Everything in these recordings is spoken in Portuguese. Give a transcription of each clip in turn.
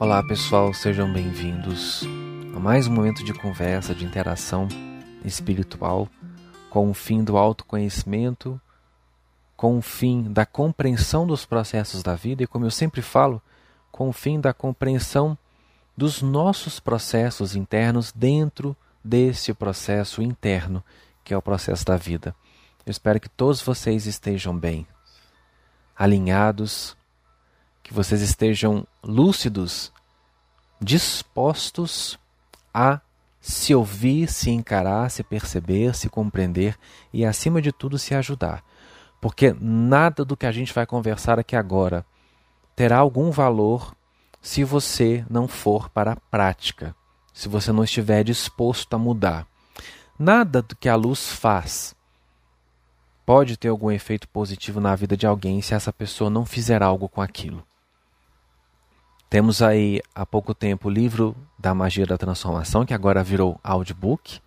Olá pessoal, sejam bem-vindos a mais um momento de conversa, de interação espiritual com o fim do autoconhecimento, com o fim da compreensão dos processos da vida e, como eu sempre falo, com o fim da compreensão dos nossos processos internos dentro desse processo interno que é o processo da vida. Eu espero que todos vocês estejam bem, alinhados, que vocês estejam lúcidos, dispostos a se ouvir, se encarar, se perceber, se compreender e, acima de tudo, se ajudar. Porque nada do que a gente vai conversar aqui agora terá algum valor se você não for para a prática, se você não estiver disposto a mudar. Nada do que a luz faz pode ter algum efeito positivo na vida de alguém se essa pessoa não fizer algo com aquilo. Temos aí há pouco tempo o livro da Magia da Transformação, que agora virou audiobook.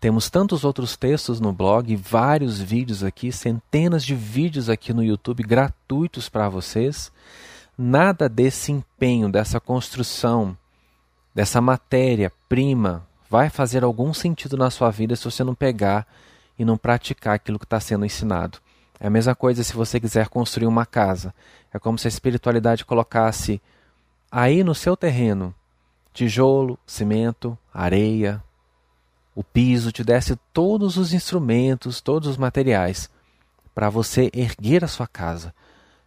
Temos tantos outros textos no blog, vários vídeos aqui, centenas de vídeos aqui no YouTube gratuitos para vocês. Nada desse empenho, dessa construção, dessa matéria-prima vai fazer algum sentido na sua vida se você não pegar e não praticar aquilo que está sendo ensinado. É a mesma coisa se você quiser construir uma casa. É como se a espiritualidade colocasse aí no seu terreno tijolo, cimento, areia, o piso, te desse todos os instrumentos, todos os materiais para você erguer a sua casa.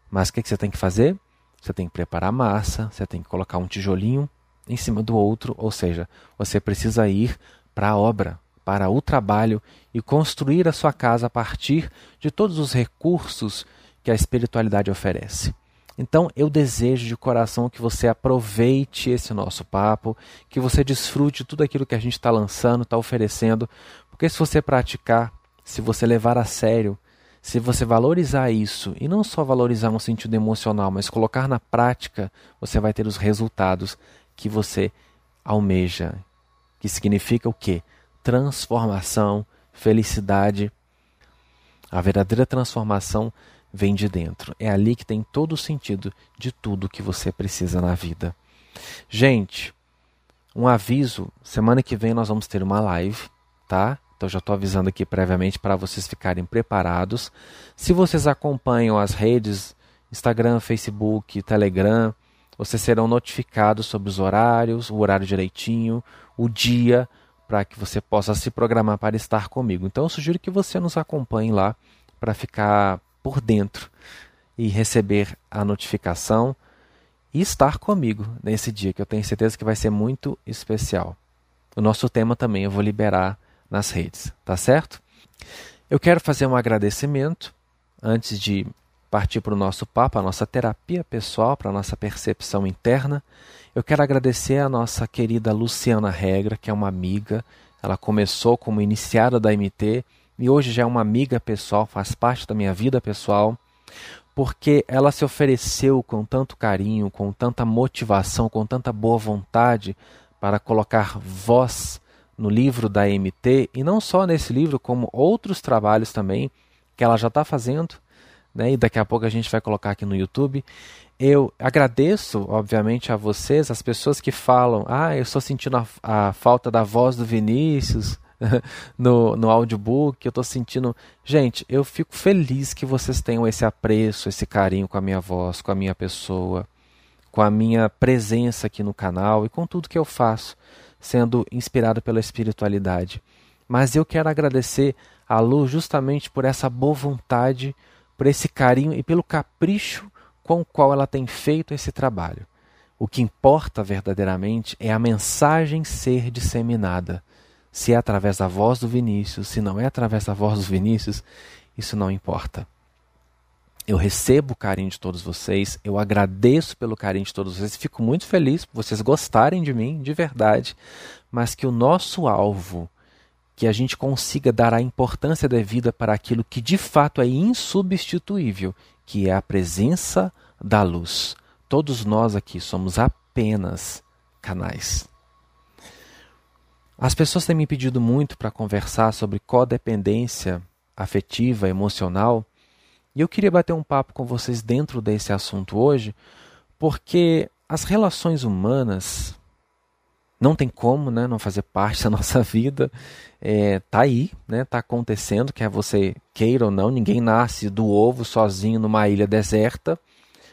Mas o que, que você tem que fazer? Você tem que preparar a massa, você tem que colocar um tijolinho em cima do outro, ou seja, você precisa ir para a obra, para o trabalho e construir a sua casa a partir de todos os recursos que a espiritualidade oferece. Então eu desejo de coração que você aproveite esse nosso papo, que você desfrute tudo aquilo que a gente está lançando, está oferecendo, porque se você praticar, se você levar a sério, se você valorizar isso, e não só valorizar no sentido emocional, mas colocar na prática, você vai ter os resultados que você almeja. Que significa o quê? Transformação, felicidade. A verdadeira transformação vem de dentro. É ali que tem todo o sentido de tudo que você precisa na vida. Gente, um aviso: semana que vem nós vamos ter uma live, tá? Então já estou avisando aqui previamente para vocês ficarem preparados. Se vocês acompanham as redes Instagram, Facebook, Telegram, vocês serão notificados sobre os horários, o horário direitinho, o dia, para que você possa se programar para estar comigo. Então eu sugiro que você nos acompanhe lá para ficar por dentro e receber a notificação e estar comigo nesse dia, que eu tenho certeza que vai ser muito especial. O nosso tema também eu vou liberar nas redes, tá certo? Eu quero fazer um agradecimento antes de partir para o nosso papo, a nossa terapia pessoal, para a nossa percepção interna. Eu quero agradecer a nossa querida Luciana Regra, que é uma amiga. Ela começou como iniciada da MT e hoje já é uma amiga pessoal, faz parte da minha vida pessoal, porque ela se ofereceu com tanto carinho, com tanta motivação, com tanta boa vontade para colocar voz no livro da MT, e não só nesse livro, como outros trabalhos também que ela já está fazendo, né? e daqui a pouco a gente vai colocar aqui no YouTube. Eu agradeço, obviamente, a vocês, as pessoas que falam: ah, eu estou sentindo a, a falta da voz do Vinícius no, no audiobook, eu estou sentindo. Gente, eu fico feliz que vocês tenham esse apreço, esse carinho com a minha voz, com a minha pessoa, com a minha presença aqui no canal e com tudo que eu faço sendo inspirado pela espiritualidade. Mas eu quero agradecer a Lu justamente por essa boa vontade, por esse carinho e pelo capricho com o qual ela tem feito esse trabalho. O que importa verdadeiramente é a mensagem ser disseminada. Se é através da voz do Vinícius, se não é através da voz do Vinícius, isso não importa. Eu recebo o carinho de todos vocês, eu agradeço pelo carinho de todos vocês, fico muito feliz por vocês gostarem de mim, de verdade, mas que o nosso alvo, que a gente consiga dar a importância devida para aquilo que de fato é insubstituível, que é a presença da luz. Todos nós aqui somos apenas canais. As pessoas têm me pedido muito para conversar sobre codependência afetiva, emocional, e eu queria bater um papo com vocês dentro desse assunto hoje, porque as relações humanas não tem como né, não fazer parte da nossa vida. É, tá aí, né, tá acontecendo, quer você queira ou não, ninguém nasce do ovo sozinho numa ilha deserta.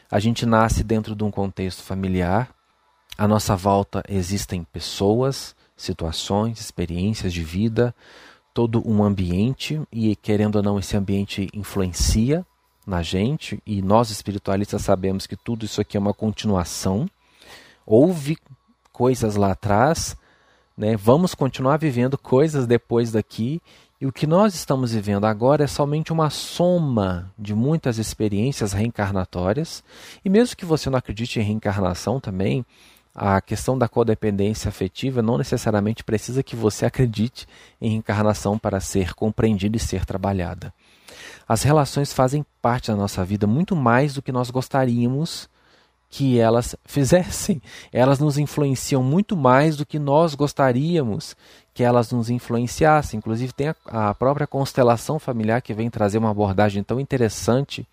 A gente nasce dentro de um contexto familiar. À nossa volta existem pessoas, situações, experiências de vida, todo um ambiente e querendo ou não esse ambiente influencia na gente e nós espiritualistas sabemos que tudo isso aqui é uma continuação. Houve coisas lá atrás, né? Vamos continuar vivendo coisas depois daqui e o que nós estamos vivendo agora é somente uma soma de muitas experiências reencarnatórias. E mesmo que você não acredite em reencarnação também, a questão da codependência afetiva não necessariamente precisa que você acredite em reencarnação para ser compreendida e ser trabalhada. As relações fazem parte da nossa vida muito mais do que nós gostaríamos que elas fizessem. Elas nos influenciam muito mais do que nós gostaríamos que elas nos influenciassem. Inclusive, tem a, a própria constelação familiar que vem trazer uma abordagem tão interessante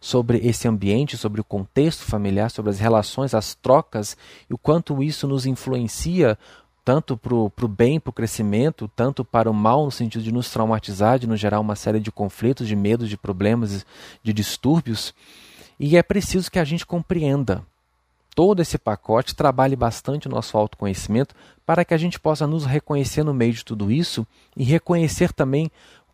sobre esse ambiente, sobre o contexto familiar, sobre as relações, as trocas e o quanto isso nos influencia tanto para o bem, para o crescimento, tanto para o mal, no sentido de nos traumatizar, de nos gerar uma série de conflitos, de medos, de problemas, de distúrbios. E é preciso que a gente compreenda todo esse pacote, trabalhe bastante o nosso autoconhecimento para que a gente possa nos reconhecer no meio de tudo isso e reconhecer também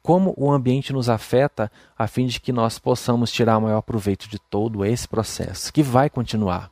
como o ambiente nos afeta, a fim de que nós possamos tirar o maior proveito de todo esse processo, que vai continuar.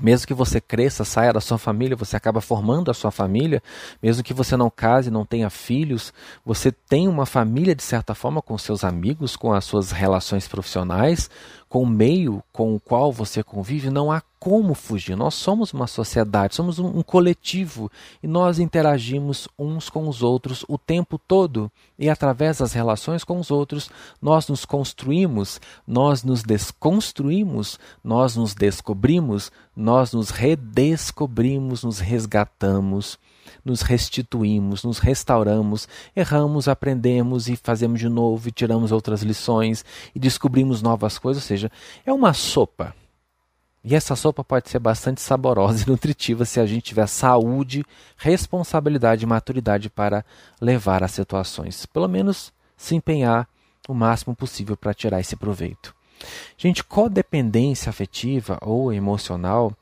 Mesmo que você cresça, saia da sua família, você acaba formando a sua família. Mesmo que você não case, não tenha filhos, você tem uma família de certa forma com seus amigos, com as suas relações profissionais, com o meio com o qual você convive. Não há como fugir. Nós somos uma sociedade, somos um, um, coletivo e nós interagimos uns com os outros o tempo todo. E através das relações com os outros, nós nos construímos, nós nos desconstruímos, nós nos descobrimos, nós nos redescobrimos, nos resgatamos nos restituímos, nos restauramos, erramos, aprendemos e fazemos de novo e tiramos outras lições e descobrimos novas coisas, ou seja, é uma sopa. E essa sopa pode ser bastante saborosa e nutritiva se a gente tiver saúde, responsabilidade e maturidade para levar as situações. Pelo menos se empenhar o máximo possível para tirar esse proveito. Gente, codependência afetiva ou emocional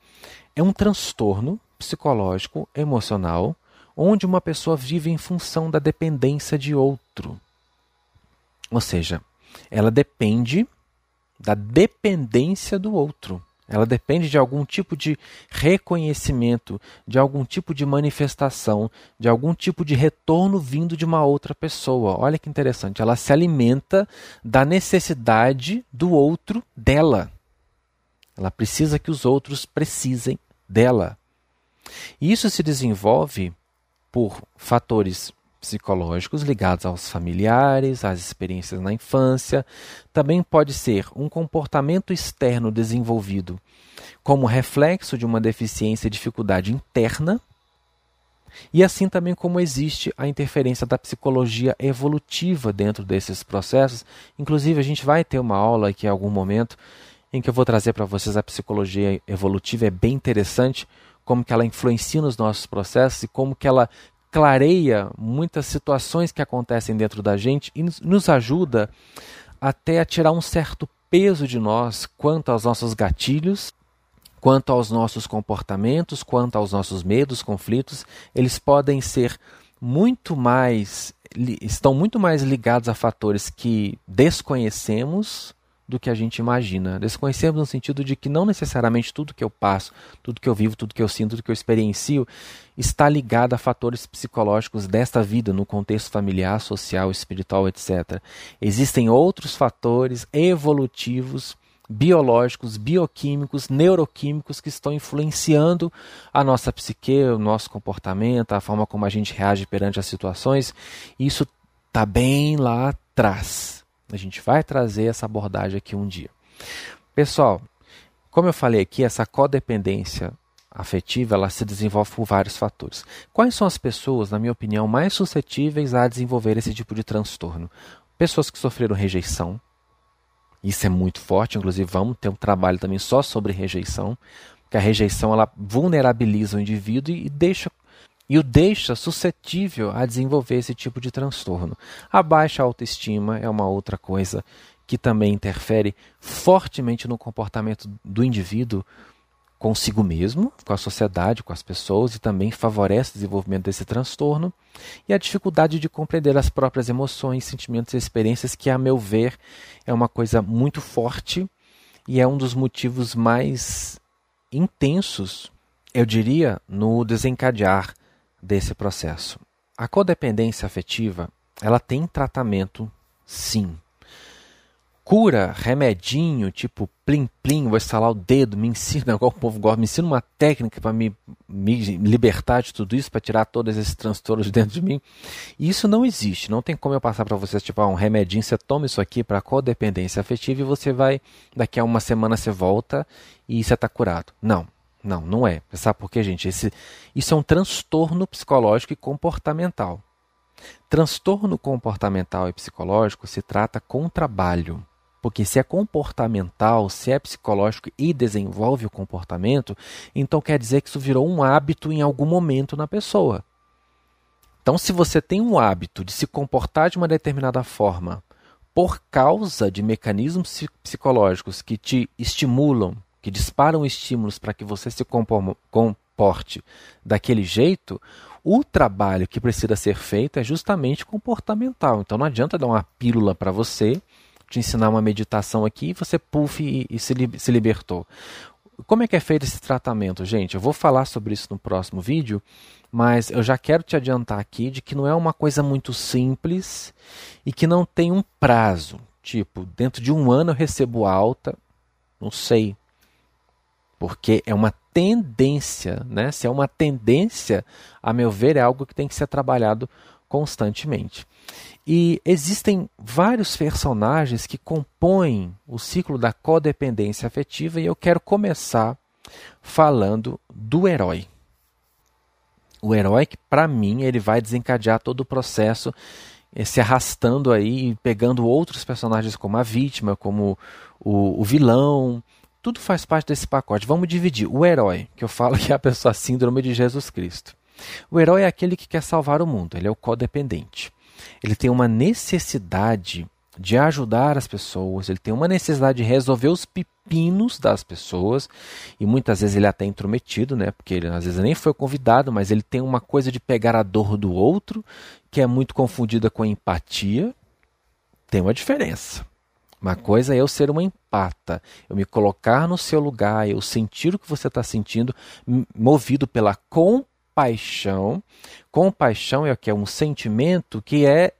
é um transtorno psicológico emocional onde uma pessoa vive em função da dependência de outro. Ou seja, ela depende da dependência do outro. Ela depende de algum tipo de reconhecimento, de algum tipo de manifestação, de algum tipo de retorno vindo de uma outra pessoa. Olha que interessante. Ela se alimenta da necessidade do outro dela. Ela precisa que os outros precisem dela. Isso se desenvolve por fatores psicológicos ligados aos familiares, às experiências na infância. Também pode ser um comportamento externo desenvolvido como reflexo de uma deficiência e dificuldade interna. E assim também como existe a interferência da psicologia evolutiva dentro desses processos. Inclusive, a gente vai ter uma aula aqui em algum momento em que eu vou trazer para vocês a psicologia evolutiva. É bem interessante como que ela influencia nos nossos processos e como que ela clareia muitas situações que acontecem dentro da gente e nos ajuda até a tirar um certo peso de nós quanto aos nossos gatilhos, quanto aos nossos comportamentos, quanto aos nossos medos, conflitos, eles podem ser muito mais estão muito mais ligados a fatores que desconhecemos do que a gente imagina. Desconhecemos no sentido de que não necessariamente tudo que eu passo, tudo que eu vivo, tudo que eu sinto, tudo que eu experiencio está ligado a fatores psicológicos desta vida, no contexto familiar, social, espiritual, etc. Existem outros fatores evolutivos, biológicos, bioquímicos, neuroquímicos que estão influenciando a nossa psique, o nosso comportamento, a forma como a gente reage perante as situações. Isso está bem lá atrás a gente vai trazer essa abordagem aqui um dia. Pessoal, como eu falei aqui, essa codependência afetiva ela se desenvolve por vários fatores. Quais são as pessoas, na minha opinião, mais suscetíveis a desenvolver esse tipo de transtorno? Pessoas que sofreram rejeição. Isso é muito forte, inclusive vamos ter um trabalho também só sobre rejeição. que a rejeição ela vulnerabiliza o indivíduo e deixa e o deixa suscetível a desenvolver esse tipo de transtorno. A baixa autoestima é uma outra coisa que também interfere fortemente no comportamento do indivíduo consigo mesmo, com a sociedade, com as pessoas e também favorece o desenvolvimento desse transtorno. E a dificuldade de compreender as próprias emoções, sentimentos e experiências, que, a meu ver, é uma coisa muito forte e é um dos motivos mais intensos, eu diria, no desencadear desse processo. A codependência afetiva, ela tem tratamento, sim. Cura, remedinho, tipo plim plim, vou estalar o dedo, me ensina, igual o povo gosta, me ensina uma técnica para me, me libertar de tudo isso, para tirar todos esses transtornos de dentro de mim. Isso não existe, não tem como eu passar para vocês, tipo, ah, um remedinho, você toma isso aqui para codependência afetiva e você vai, daqui a uma semana você volta e você está curado. Não, não, não é. Sabe por quê, gente? Esse, isso é um transtorno psicológico e comportamental. Transtorno comportamental e psicológico se trata com trabalho. Porque se é comportamental, se é psicológico e desenvolve o comportamento, então quer dizer que isso virou um hábito em algum momento na pessoa. Então, se você tem um hábito de se comportar de uma determinada forma por causa de mecanismos psicológicos que te estimulam que disparam estímulos para que você se comporte daquele jeito, o trabalho que precisa ser feito é justamente comportamental. Então não adianta dar uma pílula para você, te ensinar uma meditação aqui e você puff e, e se, se libertou. Como é que é feito esse tratamento, gente? Eu vou falar sobre isso no próximo vídeo, mas eu já quero te adiantar aqui de que não é uma coisa muito simples e que não tem um prazo. Tipo, dentro de um ano eu recebo alta, não sei, porque é uma tendência, né? Se é uma tendência, a meu ver, é algo que tem que ser trabalhado constantemente. E existem vários personagens que compõem o ciclo da codependência afetiva e eu quero começar falando do herói. O herói que, para mim, ele vai desencadear todo o processo eh, se arrastando aí, pegando outros personagens como a vítima, como o, o vilão, tudo faz parte desse pacote. Vamos dividir. O herói, que eu falo que é a pessoa síndrome de Jesus Cristo. O herói é aquele que quer salvar o mundo, ele é o codependente. Ele tem uma necessidade de ajudar as pessoas, ele tem uma necessidade de resolver os pepinos das pessoas, e muitas vezes ele é até intrometido, né? Porque ele às vezes nem foi convidado, mas ele tem uma coisa de pegar a dor do outro, que é muito confundida com empatia. Tem uma diferença. Uma coisa é eu ser uma empata, eu me colocar no seu lugar, eu sentir o que você está sentindo, movido pela compaixão. Compaixão é que é um sentimento que é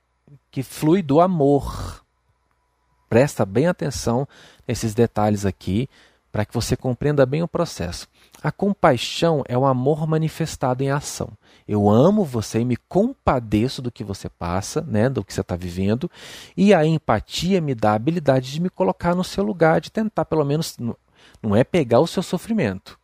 que flui do amor. Presta bem atenção nesses detalhes aqui para que você compreenda bem o processo. A compaixão é o amor manifestado em ação. Eu amo você e me compadeço do que você passa, né, do que você está vivendo, e a empatia me dá a habilidade de me colocar no seu lugar, de tentar pelo menos não é pegar o seu sofrimento,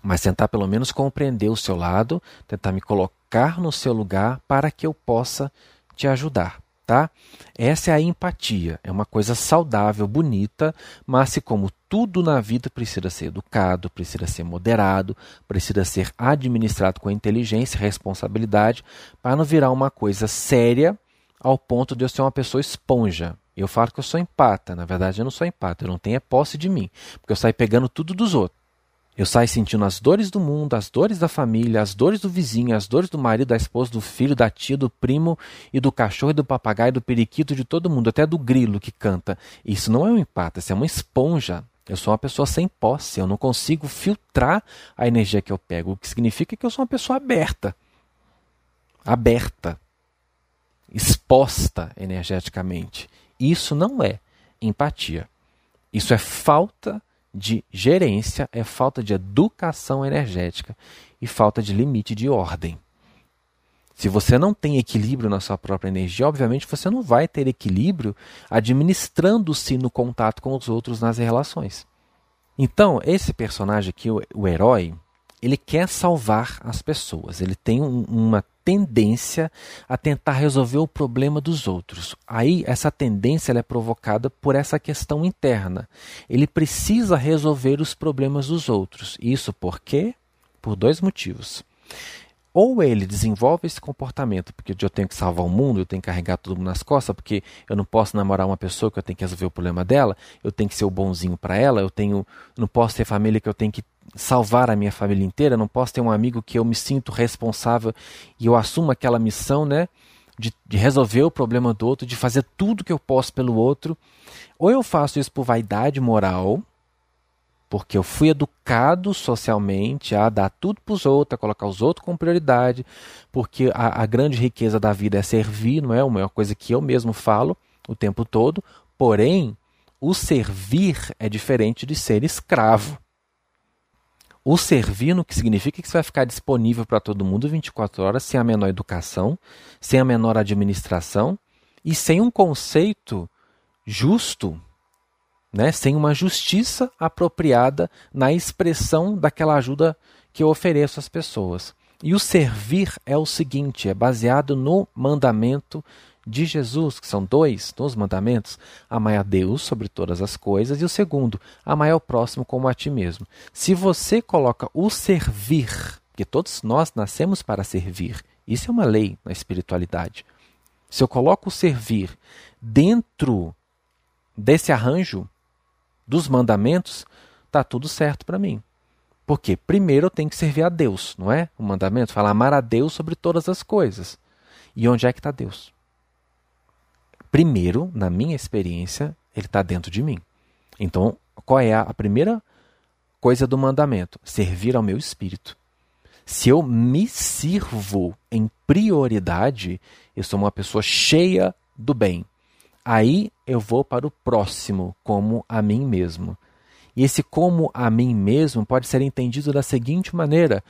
mas tentar pelo menos compreender o seu lado, tentar me colocar no seu lugar para que eu possa te ajudar tá? Essa é a empatia, é uma coisa saudável, bonita, mas se como tudo na vida precisa ser educado, precisa ser moderado, precisa ser administrado com inteligência e responsabilidade, para não virar uma coisa séria ao ponto de eu ser uma pessoa esponja. Eu falo que eu sou empata, na verdade eu não sou empata, eu não tenho é posse de mim, porque eu saio pegando tudo dos outros. Eu saio sentindo as dores do mundo, as dores da família, as dores do vizinho, as dores do marido, da esposa, do filho, da tia, do primo e do cachorro, e do papagaio, do periquito, de todo mundo, até do grilo que canta. Isso não é um empate, isso é uma esponja. Eu sou uma pessoa sem posse, eu não consigo filtrar a energia que eu pego, o que significa que eu sou uma pessoa aberta. Aberta. Exposta energeticamente. Isso não é empatia. Isso é falta de gerência, é falta de educação energética e falta de limite de ordem. Se você não tem equilíbrio na sua própria energia, obviamente você não vai ter equilíbrio administrando-se no contato com os outros nas relações. Então, esse personagem aqui, o, herói, ele quer salvar as pessoas. Ele tem um, uma tendência a tentar resolver o problema dos outros. Aí essa tendência é provocada por essa questão interna. Ele precisa resolver os problemas dos outros. Isso por quê? Por dois motivos. Ou ele desenvolve esse comportamento, porque eu tenho que salvar o mundo, eu tenho que carregar todo mundo nas costas, porque eu não posso namorar uma pessoa que eu tenho que resolver o problema dela, eu tenho que ser o bonzinho para ela, eu tenho, não posso ter família que eu tenho que salvar a minha família inteira, não posso ter um amigo que eu me sinto responsável e eu assumo aquela missão, né, de, de resolver o problema do outro, de fazer tudo que eu posso pelo outro. Ou eu faço isso por vaidade moral, porque eu fui educado socialmente a dar tudo para os outros, a colocar os outros como prioridade, porque a, a, grande riqueza da vida é servir, não é uma coisa que eu mesmo falo o tempo todo, porém, o servir é diferente de ser escravo. O servir no que significa que você vai ficar disponível para todo mundo 24 horas, sem a menor educação, sem a menor administração e sem um conceito justo né, sem uma justiça apropriada na expressão daquela ajuda que eu ofereço às pessoas. E o servir é o seguinte: é baseado no mandamento de Jesus, que são dois nos mandamentos: amar a Deus sobre todas as coisas, e o segundo, amar ao próximo como a ti mesmo. Se você coloca o servir, que todos nós nascemos para servir, isso é uma lei na espiritualidade. Se eu coloco o servir dentro desse arranjo, dos mandamentos, tá tudo certo para mim. Porque primeiro eu tenho que servir a Deus, não é? O mandamento fala amar a Deus sobre todas as coisas. E onde é que está Deus? Primeiro, na minha experiência, ele está dentro de mim. Então, qual é a primeira coisa do mandamento? Servir ao meu espírito. Se eu me sirvo em prioridade, eu sou uma pessoa cheia do bem. Aí eu vou para o próximo, como a mim mesmo. E esse como a mim mesmo pode ser entendido da seguinte maneira: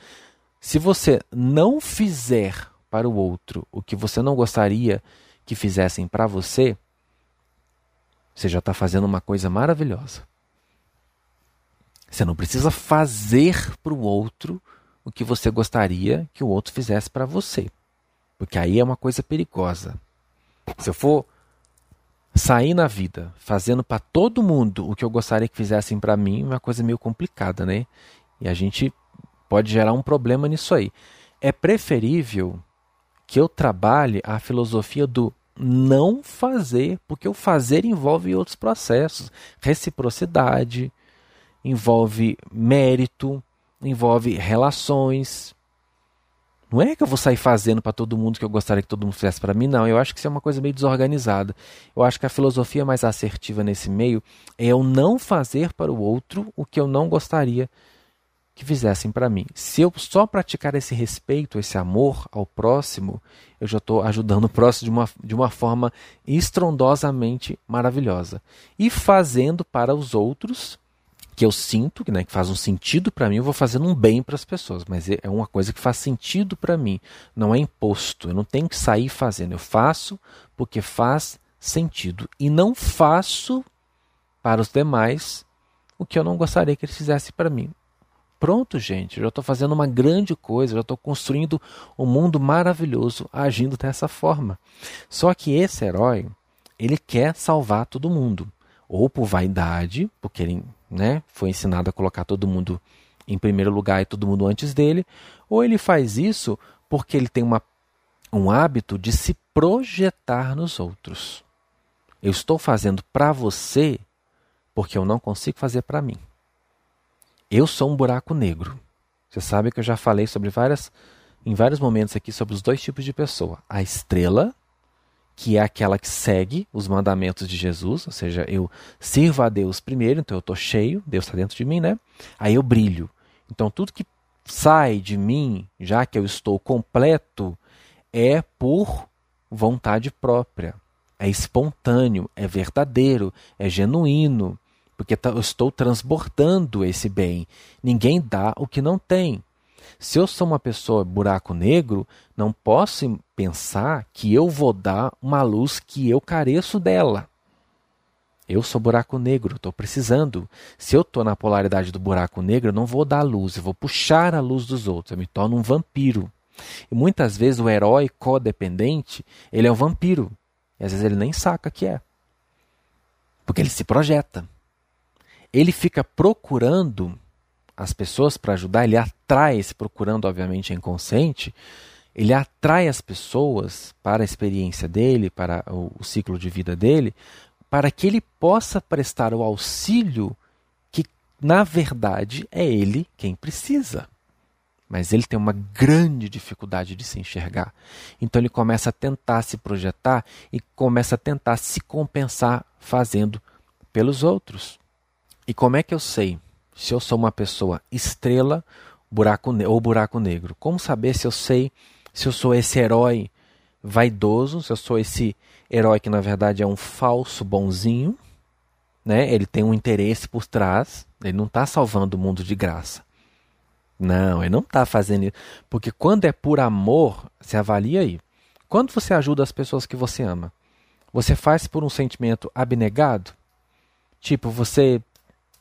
se você não fizer para o outro o que você não gostaria que fizessem para você, você já está fazendo uma coisa maravilhosa. Você não precisa fazer para o outro o que você gostaria que o outro fizesse para você, porque aí é uma coisa perigosa. Se eu for sair na vida fazendo para todo mundo o que eu gostaria que fizessem para mim é uma coisa meio complicada, né? E a gente pode gerar um problema nisso aí. É preferível que eu trabalhe a filosofia do não fazer, porque o fazer envolve outros processos, reciprocidade, envolve mérito, envolve relações, não é que eu vou sair fazendo para todo mundo que eu gostaria que todo mundo fizesse para mim, não. Eu acho que isso é uma coisa meio desorganizada. Eu acho que a filosofia mais assertiva nesse meio é eu não fazer para o outro o que eu não gostaria que fizessem para mim. Se eu só praticar esse respeito, esse amor ao próximo, eu já estou ajudando o próximo de uma, de uma forma estrondosamente maravilhosa. E fazendo para os outros que eu sinto, né, que faz um sentido para mim, eu vou fazendo um bem para as pessoas, mas é, é uma coisa que faz sentido para mim, não é imposto. Eu não tenho que sair fazendo, eu faço porque faz sentido e não faço para os demais o que eu não gostaria que eles fizessem para mim. Pronto, gente, já estou fazendo uma grande coisa, já estou construindo um mundo maravilhoso agindo dessa forma. Só que esse herói, ele quer salvar todo mundo, ou por vaidade, porque ele né? Foi ensinado a colocar todo mundo em primeiro lugar e todo mundo antes dele, ou ele faz isso porque ele tem uma, um hábito de se projetar nos outros. Eu estou fazendo para você porque eu não consigo fazer para mim. Eu sou um buraco negro. Você sabe que eu já falei sobre várias em vários momentos aqui sobre os dois tipos de pessoa: a estrela que é aquela que segue os mandamentos de Jesus, ou seja, eu sirvo a Deus primeiro, então eu estou cheio, Deus está dentro de mim, né? Aí eu brilho. Então tudo que sai de mim, já que eu estou completo, é por vontade própria, é espontâneo, é verdadeiro, é genuíno, porque tá, eu estou transbordando esse bem. Ninguém dá o que não tem. Se eu sou uma pessoa buraco negro, não posso pensar que eu vou dar uma luz que eu careço dela. Eu sou buraco negro, estou precisando. Se eu estou na polaridade do buraco negro, eu não vou dar luz, eu vou puxar a luz dos outros, eu me torno um vampiro. E muitas vezes o herói codependente, ele é um vampiro. E às vezes ele nem saca que é. Porque ele se projeta. Ele fica procurando as pessoas para ajudar, ele atrai, se procurando, obviamente, é inconsciente, ele atrai as pessoas para a experiência dele, para o, o ciclo de vida dele, para que ele possa prestar o auxílio que, na verdade, é ele quem precisa. Mas ele tem uma grande dificuldade de se enxergar. Então ele começa a tentar se projetar e começa a tentar se compensar fazendo pelos outros. E como é que eu sei se eu sou uma pessoa estrela buraco ou buraco negro? Como saber se eu sei se eu sou esse herói vaidoso, se eu sou esse herói que na verdade é um falso bonzinho, né? Ele tem um interesse por trás, ele não está salvando o mundo de graça. Não, ele não está fazendo isso. Porque quando é por amor, você avalia aí. Quando você ajuda as pessoas que você ama, você faz por um sentimento abnegado? Tipo, você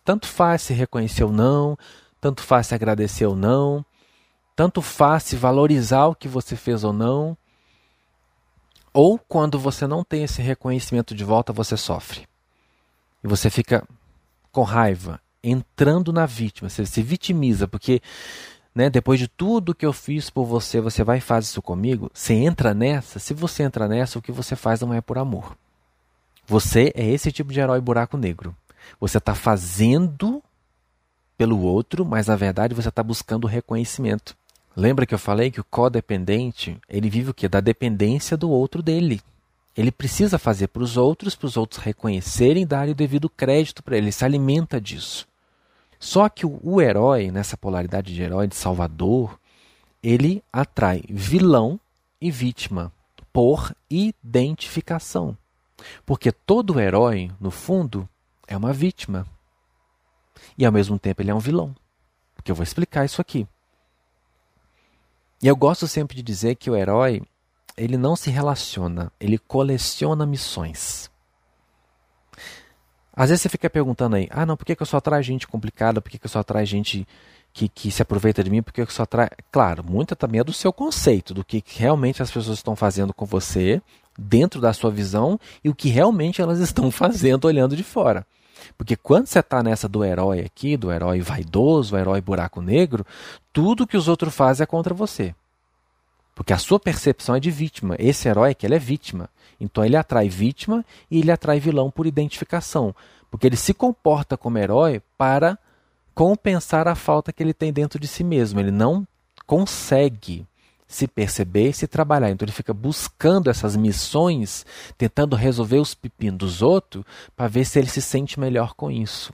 tanto faz se reconhecer ou não, tanto faz se agradecer ou não, tanto faz se valorizar o que você fez ou não. Ou quando você não tem esse reconhecimento de volta, você sofre. E você fica com raiva, entrando na vítima, você se vitimiza, porque né, depois de tudo que eu fiz por você, você vai e faz isso comigo. Você entra nessa, se você entra nessa, o que você faz não é por amor. Você é esse tipo de herói buraco negro. Você está fazendo pelo outro, mas na verdade você está buscando reconhecimento. Lembra que eu falei que o codependente, ele vive o quê? Da dependência do outro dele. Ele precisa fazer para os outros, para os outros reconhecerem darem o devido crédito para ele. Ele se alimenta disso. Só que o, o herói, nessa polaridade de herói, de salvador, ele atrai vilão e vítima por identificação. Porque todo herói, no fundo, é uma vítima. E ao mesmo tempo ele é um vilão. Porque eu vou explicar isso aqui. E eu gosto sempre de dizer que o herói, ele não se relaciona, ele coleciona missões. Às vezes você fica perguntando aí, ah não, por que, que eu só atraio gente complicada, por que, que eu só atraio gente que, que se aproveita de mim, por que, que eu só atraio... Claro, muita também é do seu conceito, do que realmente as pessoas estão fazendo com você, dentro da sua visão, e o que realmente elas estão fazendo olhando de fora. Porque quando você está nessa do herói aqui, do herói vaidoso, herói buraco negro, tudo que os outros fazem é contra você. Porque a sua percepção é de vítima. Esse herói aqui, ele é vítima. Então ele atrai vítima e ele atrai vilão por identificação. Porque ele se comporta como herói para compensar a falta que ele tem dentro de si mesmo. Ele não consegue se perceber e se trabalhar. Então ele fica buscando essas missões, tentando resolver os pepinos dos outros para ver se ele se sente melhor com isso.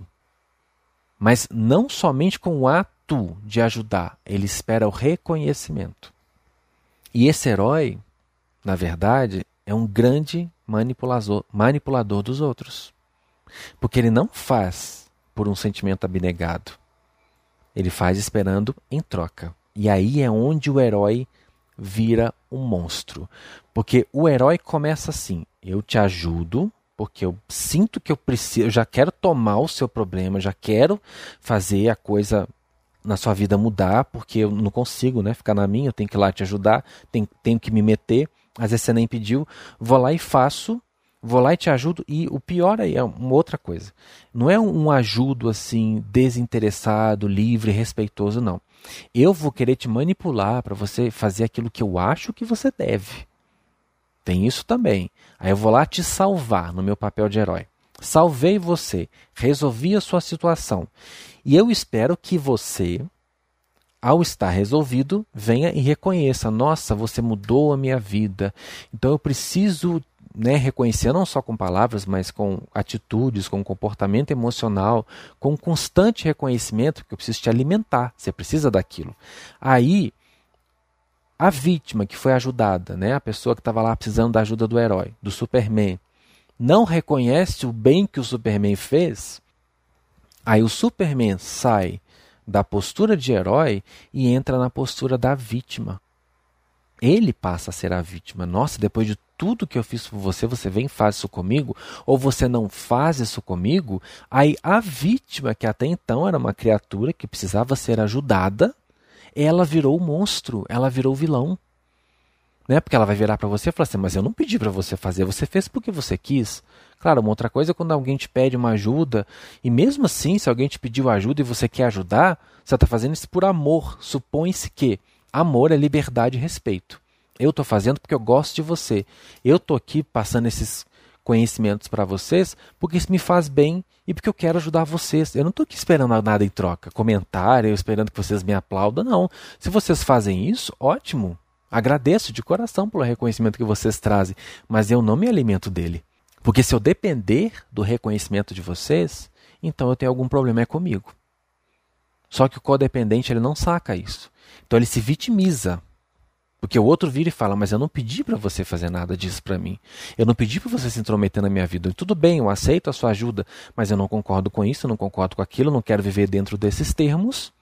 Mas não somente com o ato de ajudar, ele espera o reconhecimento. E esse herói, na verdade, é um grande manipulador, manipulador dos outros. Porque ele não faz por um sentimento abnegado. Ele faz esperando em troca. E aí é onde o herói vira um monstro. Porque o herói começa assim: eu te ajudo, porque eu sinto que eu preciso, eu já quero tomar o seu problema, já quero fazer a coisa na sua vida mudar, porque eu não consigo né, ficar na minha, eu tenho que ir lá te ajudar, tenho, tenho que me meter. Às vezes você nem pediu, vou lá e faço, vou lá e te ajudo. E o pior aí é uma outra coisa. Não é um ajudo assim, desinteressado, livre, respeitoso, não. Eu vou querer te manipular para você fazer aquilo que eu acho que você deve. Tem isso também. Aí eu vou lá te salvar no meu papel de herói. Salvei você, resolvi a sua situação. E eu espero que você, ao estar resolvido, venha e reconheça: nossa, você mudou a minha vida. Então eu preciso né, reconhecer não só com palavras, mas com atitudes, com comportamento emocional, com constante reconhecimento, que eu preciso te alimentar, você precisa daquilo. Aí, a vítima que foi ajudada, né, a pessoa que estava lá precisando da ajuda do herói, do Superman, não reconhece o bem que o Superman fez, aí o Superman sai da postura de herói e entra na postura da vítima. Ele passa a ser a vítima. Nossa, depois de tudo que eu fiz por você, você vem e faz isso comigo, ou você não faz isso comigo, aí a vítima, que até então era uma criatura que precisava ser ajudada, ela virou o monstro, ela virou o vilão. Né? Porque ela vai virar para você e falar assim: Mas eu não pedi para você fazer, você fez porque você quis. Claro, uma outra coisa é quando alguém te pede uma ajuda, e mesmo assim, se alguém te pediu ajuda e você quer ajudar, você está fazendo isso por amor. Supõe-se que amor é liberdade e respeito. Eu estou fazendo porque eu gosto de você. Eu estou aqui passando esses conhecimentos para vocês porque isso me faz bem e porque eu quero ajudar vocês. Eu não estou aqui esperando nada em troca, comentário, esperando que vocês me aplaudam, não. Se vocês fazem isso, ótimo. Agradeço de coração pelo reconhecimento que vocês trazem, mas eu não me alimento dele. Porque se eu depender do reconhecimento de vocês, então eu tenho algum problema é comigo. Só que o codependente ele não saca isso. Então ele se vitimiza. Porque o outro vira e fala: Mas eu não pedi para você fazer nada disso para mim. Eu não pedi para você se intrometer na minha vida. Tudo bem, eu aceito a sua ajuda, mas eu não concordo com isso, não concordo com aquilo, não quero viver dentro desses termos.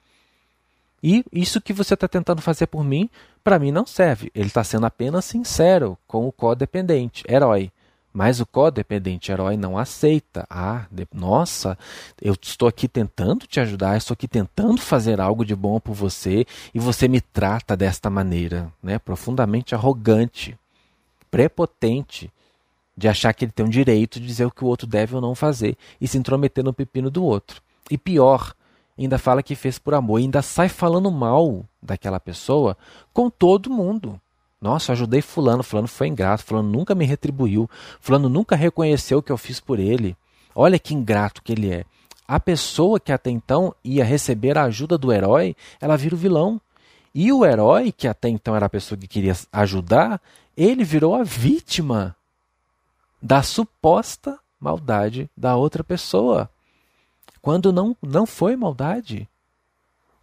E isso que você está tentando fazer por mim, para mim não serve. Ele está sendo apenas sincero com o codependente, herói. Mas o codependente herói não aceita. Ah, de, nossa, eu estou aqui tentando te ajudar, estou aqui tentando fazer algo de bom por você e você me trata desta maneira, né? Profundamente arrogante, prepotente, de achar que ele tem um direito de dizer o que o outro deve ou não fazer e se intrometer no pepino do outro. E pior, ainda fala que fez por amor ainda sai falando mal daquela pessoa com todo mundo. Nossa, eu ajudei fulano, fulano foi ingrato, fulano nunca me retribuiu, fulano nunca reconheceu o que eu fiz por ele. Olha que ingrato que ele é. A pessoa que até então ia receber a ajuda do herói, ela vira o vilão. E o herói, que até então era a pessoa que queria ajudar, ele virou a vítima da suposta maldade da outra pessoa. Quando não, não foi maldade.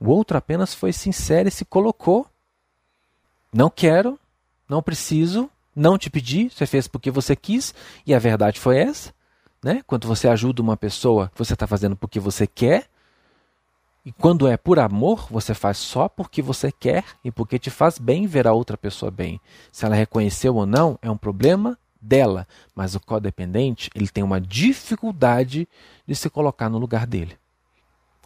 O outro apenas foi sincero e se colocou. Não quero, não preciso, não te pedi, você fez porque você quis, e a verdade foi essa. Né? Quando você ajuda uma pessoa, você está fazendo porque você quer. E quando é por amor, você faz só porque você quer e porque te faz bem ver a outra pessoa bem. Se ela reconheceu ou não, é um problema dela. Mas o codependente, ele tem uma dificuldade de se colocar no lugar dele.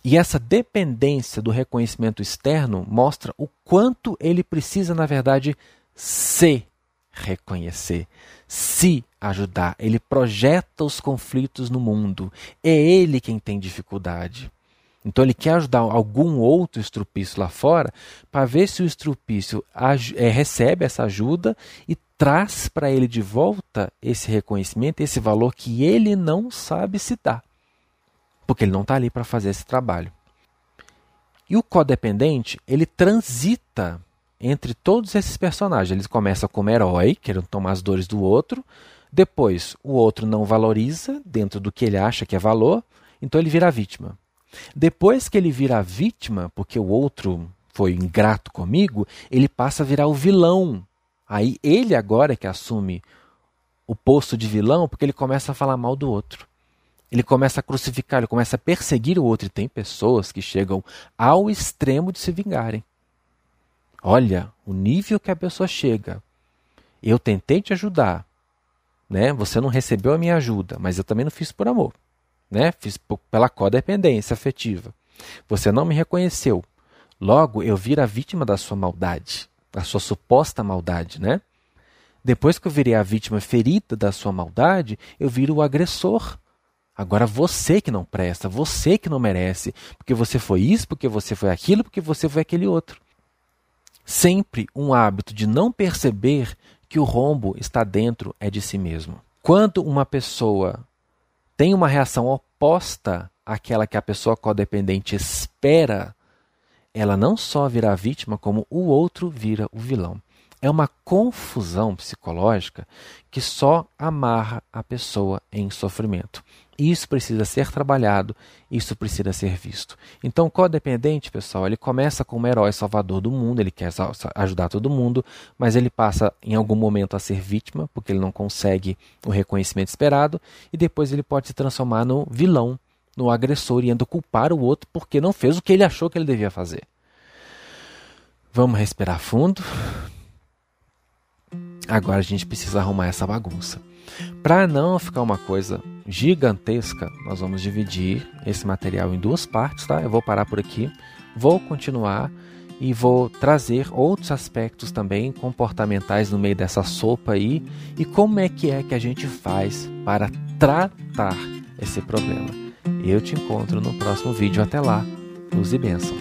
E essa dependência do reconhecimento externo mostra o quanto ele precisa, na verdade, se reconhecer, se ajudar. Ele projeta os conflitos no mundo. É ele quem tem dificuldade. Então ele quer ajudar algum outro estrupício lá fora para ver se o estrupício é, recebe essa ajuda e traz para ele de volta esse reconhecimento, esse valor que ele não sabe se dar. Porque ele não está ali para fazer esse trabalho. E o codependente, ele transita entre todos esses personagens. Ele começa como herói, querendo tomar as dores do outro. Depois, o outro não valoriza dentro do que ele acha que é valor, então ele vira vítima. Depois que ele vira vítima, porque o outro foi ingrato comigo, ele passa a virar o vilão. Aí ele agora é que assume o posto de vilão, porque ele começa a falar mal do outro. Ele começa a crucificar, ele começa a perseguir o outro. E tem pessoas que chegam ao extremo de se vingarem. Olha o nível que a pessoa chega. Eu tentei te ajudar, né? Você não recebeu a minha ajuda, mas eu também não fiz por amor, né? Fiz pela codependência afetiva. Você não me reconheceu. Logo, eu viro a vítima da sua maldade, da sua suposta maldade, né? Depois que eu virei a vítima ferida da sua maldade, eu viro o agressor. Agora você que não presta, você que não merece, porque você foi isso, porque você foi aquilo, porque você foi aquele outro sempre um hábito de não perceber que o rombo está dentro é de si mesmo. Quando uma pessoa tem uma reação oposta àquela que a pessoa codependente espera, ela não só vira vítima, como o outro vira o vilão. É uma confusão psicológica que só amarra a pessoa em sofrimento. Isso precisa ser trabalhado, isso precisa ser visto. Então, o codependente, pessoal, ele começa como herói salvador do mundo, ele quer ajudar todo mundo, mas ele passa em algum momento a ser vítima, porque ele não consegue o reconhecimento esperado, e depois ele pode se transformar no vilão, no agressor, e indo culpar o outro porque não fez o que ele achou que ele devia fazer. Vamos respirar fundo. Agora a gente precisa arrumar essa bagunça. Para não ficar uma coisa gigantesca, nós vamos dividir esse material em duas partes, tá? Eu vou parar por aqui, vou continuar e vou trazer outros aspectos também comportamentais no meio dessa sopa aí e como é que é que a gente faz para tratar esse problema. Eu te encontro no próximo vídeo. Até lá. Luz e bênção.